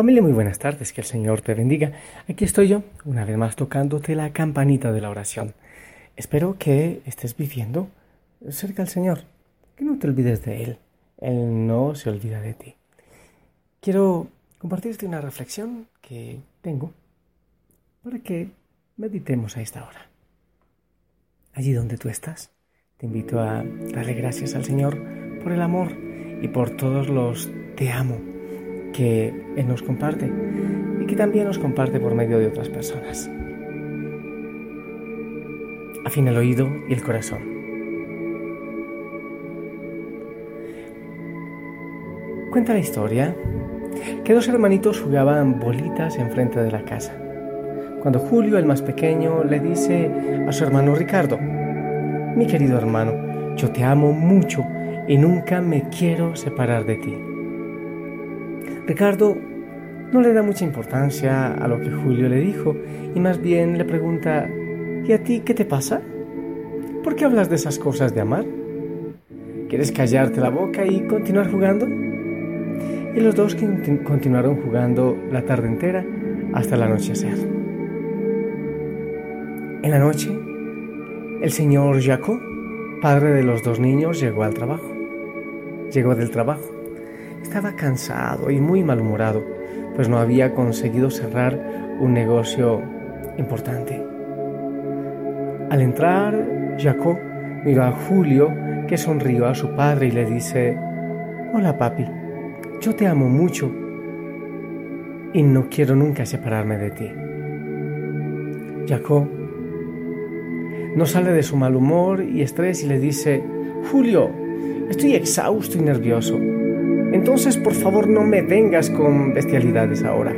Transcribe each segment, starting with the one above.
Familia, muy buenas tardes, que el Señor te bendiga. Aquí estoy yo, una vez más tocándote la campanita de la oración. Espero que estés viviendo cerca al Señor, que no te olvides de Él. Él no se olvida de ti. Quiero compartirte una reflexión que tengo para que meditemos a esta hora. Allí donde tú estás, te invito a darle gracias al Señor por el amor y por todos los te amo que Él nos comparte y que también nos comparte por medio de otras personas. Afina el oído y el corazón. Cuenta la historia que dos hermanitos jugaban bolitas enfrente de la casa. Cuando Julio, el más pequeño, le dice a su hermano Ricardo, mi querido hermano, yo te amo mucho y nunca me quiero separar de ti. Ricardo no le da mucha importancia a lo que Julio le dijo y más bien le pregunta, ¿y a ti qué te pasa? ¿Por qué hablas de esas cosas de amar? ¿Quieres callarte la boca y continuar jugando? Y los dos continuaron jugando la tarde entera hasta el anochecer. En la noche, el señor Jacob, padre de los dos niños, llegó al trabajo. Llegó del trabajo. Estaba cansado y muy malhumorado, pues no había conseguido cerrar un negocio importante. Al entrar, Jacob miró a Julio, que sonrió a su padre y le dice, Hola papi, yo te amo mucho y no quiero nunca separarme de ti. Jacob no sale de su mal humor y estrés y le dice, Julio, estoy exhausto y nervioso. Entonces, por favor, no me vengas con bestialidades ahora.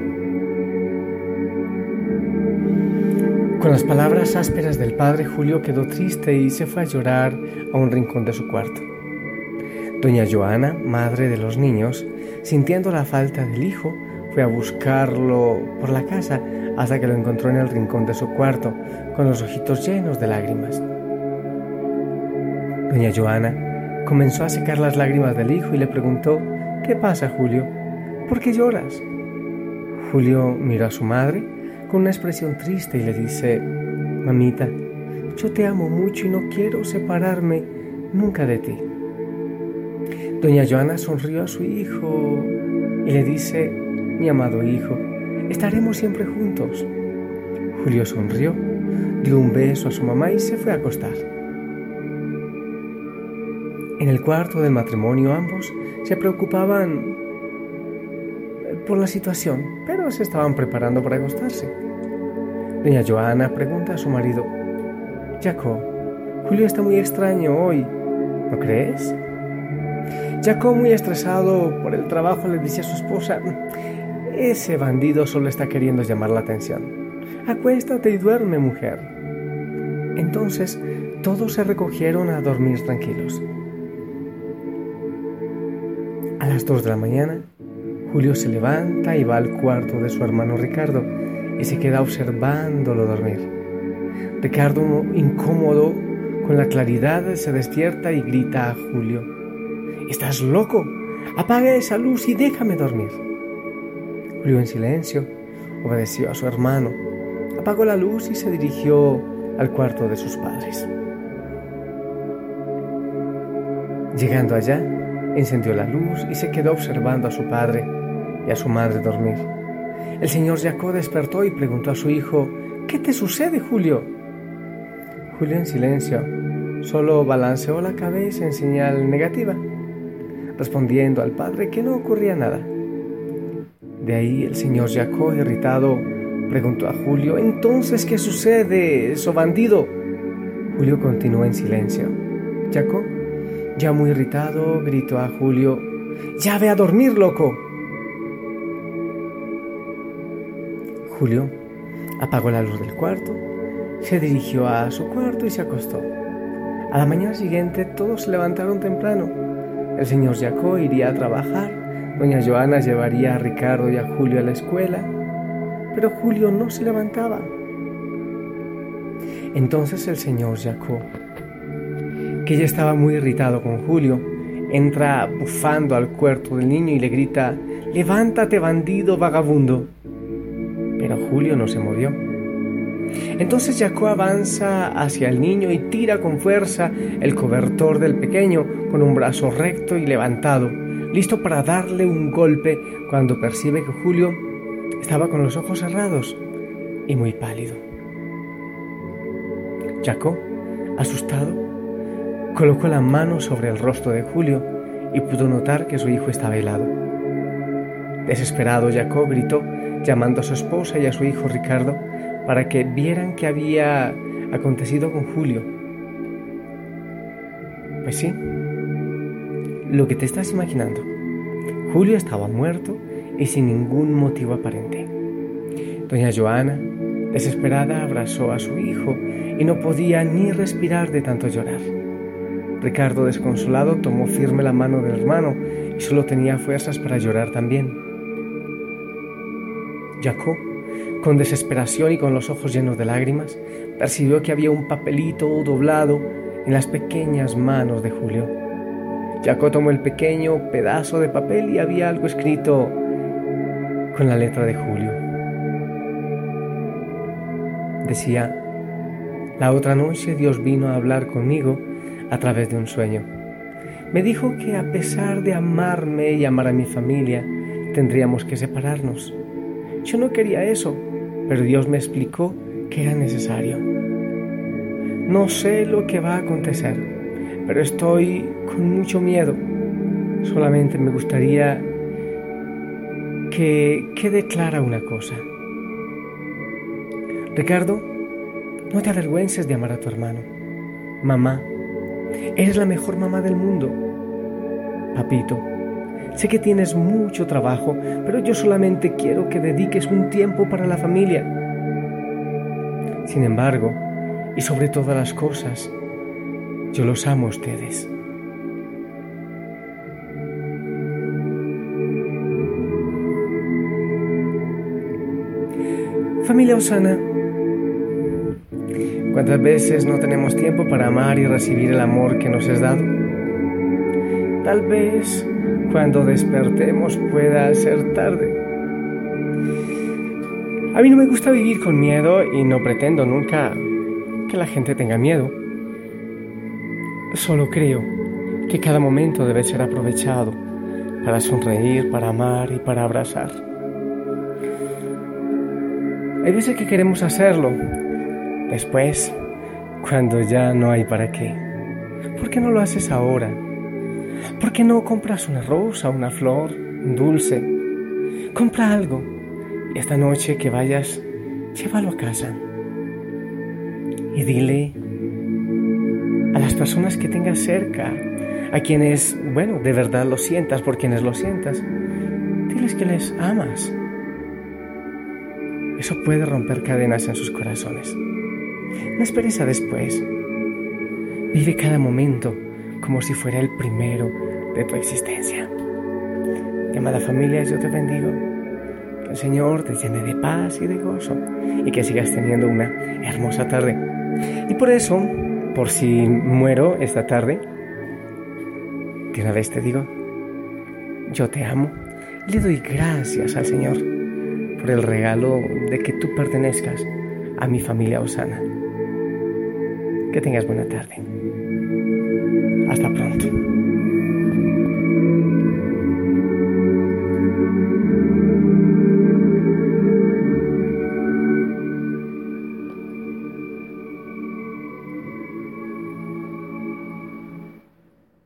Con las palabras ásperas del padre, Julio quedó triste y se fue a llorar a un rincón de su cuarto. Doña Joana, madre de los niños, sintiendo la falta del hijo, fue a buscarlo por la casa hasta que lo encontró en el rincón de su cuarto, con los ojitos llenos de lágrimas. Doña Joana comenzó a secar las lágrimas del hijo y le preguntó, ¿Qué pasa, Julio? ¿Por qué lloras? Julio miró a su madre con una expresión triste y le dice, Mamita, yo te amo mucho y no quiero separarme nunca de ti. Doña Joana sonrió a su hijo y le dice, mi amado hijo, estaremos siempre juntos. Julio sonrió, dio un beso a su mamá y se fue a acostar. En el cuarto del matrimonio ambos se preocupaban por la situación, pero se estaban preparando para acostarse. Doña Joana pregunta a su marido, Jacob, Julio está muy extraño hoy, ¿no crees? Jacob, muy estresado por el trabajo, le dice a su esposa, ese bandido solo está queriendo llamar la atención. Acuéstate y duerme, mujer. Entonces todos se recogieron a dormir tranquilos. A las dos de la mañana, Julio se levanta y va al cuarto de su hermano Ricardo y se queda observándolo dormir. Ricardo, incómodo con la claridad, se despierta y grita a Julio, ¿Estás loco? Apaga esa luz y déjame dormir. Julio en silencio obedeció a su hermano, apagó la luz y se dirigió al cuarto de sus padres. Llegando allá, encendió la luz y se quedó observando a su padre y a su madre dormir. El señor Jacob despertó y preguntó a su hijo, ¿Qué te sucede, Julio? Julio en silencio solo balanceó la cabeza en señal negativa, respondiendo al padre que no ocurría nada. De ahí el señor Jacob, irritado, preguntó a Julio, entonces, ¿qué sucede, eso bandido? Julio continuó en silencio. Jacob, ya muy irritado, gritó a Julio, Ya ve a dormir, loco. Julio apagó la luz del cuarto, se dirigió a su cuarto y se acostó. A la mañana siguiente todos se levantaron temprano. El señor Jacó iría a trabajar, doña Joana llevaría a Ricardo y a Julio a la escuela, pero Julio no se levantaba. Entonces el señor Jacó, que ya estaba muy irritado con Julio, entra bufando al cuarto del niño y le grita, levántate bandido vagabundo. Pero Julio no se movió. Entonces Jacob avanza hacia el niño y tira con fuerza el cobertor del pequeño con un brazo recto y levantado, listo para darle un golpe cuando percibe que Julio estaba con los ojos cerrados y muy pálido. Jacob, asustado, colocó la mano sobre el rostro de Julio y pudo notar que su hijo estaba helado. Desesperado, Jacob gritó, llamando a su esposa y a su hijo Ricardo para que vieran qué había acontecido con Julio. Pues sí, lo que te estás imaginando. Julio estaba muerto y sin ningún motivo aparente. Doña Joana, desesperada, abrazó a su hijo y no podía ni respirar de tanto llorar. Ricardo, desconsolado, tomó firme la mano del hermano y solo tenía fuerzas para llorar también. Jacob con desesperación y con los ojos llenos de lágrimas, percibió que había un papelito doblado en las pequeñas manos de Julio. Jacob tomó el pequeño pedazo de papel y había algo escrito con la letra de Julio. Decía, la otra noche Dios vino a hablar conmigo a través de un sueño. Me dijo que a pesar de amarme y amar a mi familia, tendríamos que separarnos. Yo no quería eso, pero Dios me explicó que era necesario. No sé lo que va a acontecer, pero estoy con mucho miedo. Solamente me gustaría que quede clara una cosa. Ricardo, no te avergüences de amar a tu hermano. Mamá, eres la mejor mamá del mundo. Papito, Sé que tienes mucho trabajo, pero yo solamente quiero que dediques un tiempo para la familia. Sin embargo, y sobre todas las cosas, yo los amo a ustedes. Familia Osana, ¿cuántas veces no tenemos tiempo para amar y recibir el amor que nos es dado? Tal vez cuando despertemos pueda ser tarde. A mí no me gusta vivir con miedo y no pretendo nunca que la gente tenga miedo. Solo creo que cada momento debe ser aprovechado para sonreír, para amar y para abrazar. Hay veces que queremos hacerlo, después, cuando ya no hay para qué. ¿Por qué no lo haces ahora? ¿Por qué no compras una rosa, una flor, un dulce? Compra algo esta noche que vayas, llévalo a casa. Y dile a las personas que tengas cerca, a quienes, bueno, de verdad lo sientas, por quienes lo sientas, diles que les amas. Eso puede romper cadenas en sus corazones. No esperes a después. Vive cada momento como si fuera el primero de tu existencia. Amada familia, yo te bendigo. Que el Señor te llene de paz y de gozo y que sigas teniendo una hermosa tarde. Y por eso, por si muero esta tarde, de una vez te digo, yo te amo. Le doy gracias al Señor por el regalo de que tú pertenezcas a mi familia Osana. Que tengas buena tarde. Hasta pronto.